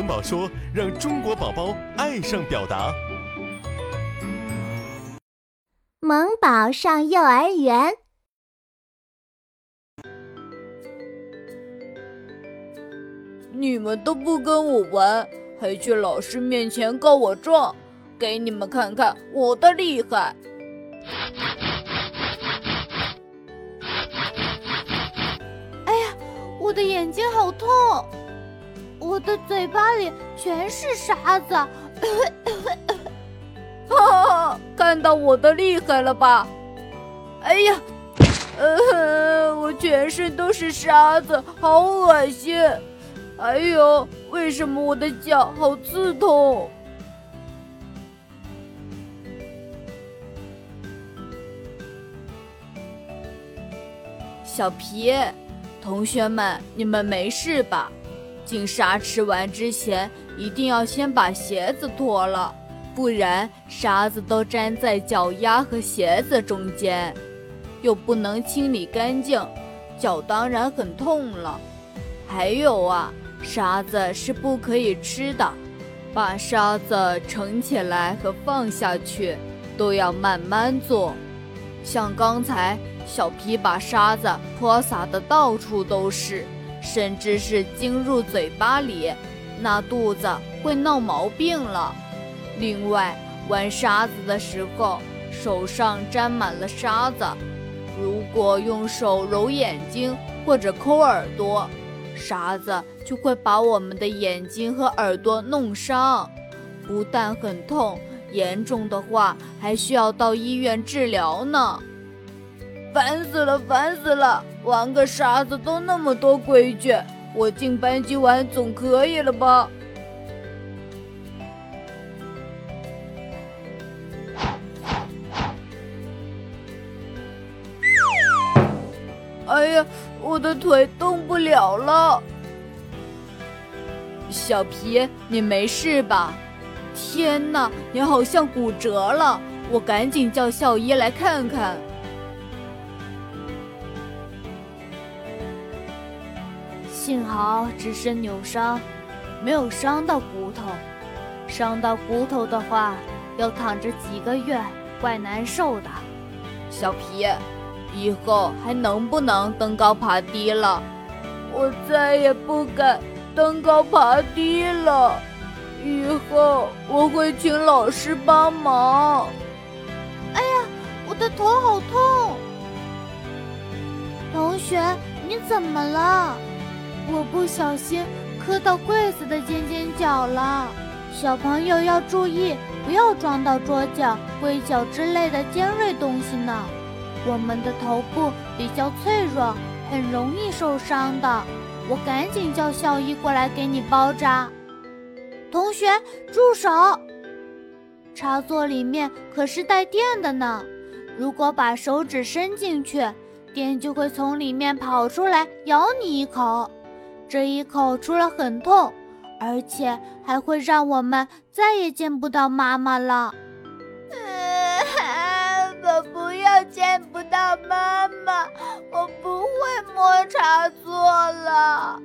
萌宝说，让中国宝宝爱上表达。萌宝上幼儿园，你们都不跟我玩，还去老师面前告我状，给你们看看我的厉害！哎呀，我的眼睛好痛，我的嘴巴里全是沙子。哈，看到我的厉害了吧？哎呀，呃，我全身都是沙子，好恶心！哎呦，为什么我的脚好刺痛？小皮，同学们，你们没事吧？进沙池玩之前，一定要先把鞋子脱了。不然沙子都粘在脚丫和鞋子中间，又不能清理干净，脚当然很痛了。还有啊，沙子是不可以吃的，把沙子盛起来和放下去都要慢慢做。像刚才小皮把沙子泼洒的到处都是，甚至是进入嘴巴里，那肚子会闹毛病了。另外，玩沙子的时候，手上沾满了沙子，如果用手揉眼睛或者抠耳朵，沙子就会把我们的眼睛和耳朵弄伤，不但很痛，严重的话还需要到医院治疗呢。烦死了，烦死了！玩个沙子都那么多规矩，我进班级玩总可以了吧？哎呀，我的腿动不了了！小皮，你没事吧？天哪，你好像骨折了！我赶紧叫校医来看看。幸好只是扭伤，没有伤到骨头。伤到骨头的话，要躺着几个月，怪难受的。小皮。以后还能不能登高爬低了？我再也不敢登高爬低了。以后我会请老师帮忙。哎呀，我的头好痛！同学，你怎么了？我不小心磕到柜子的尖尖角了。小朋友要注意，不要撞到桌角、柜角之类的尖锐东西呢。我们的头部比较脆弱，很容易受伤的。我赶紧叫校医过来给你包扎。同学，住手！插座里面可是带电的呢，如果把手指伸进去，电就会从里面跑出来咬你一口。这一口除了很痛，而且还会让我们再也见不到妈妈了。我不要见不到妈妈，我不会摸插座了。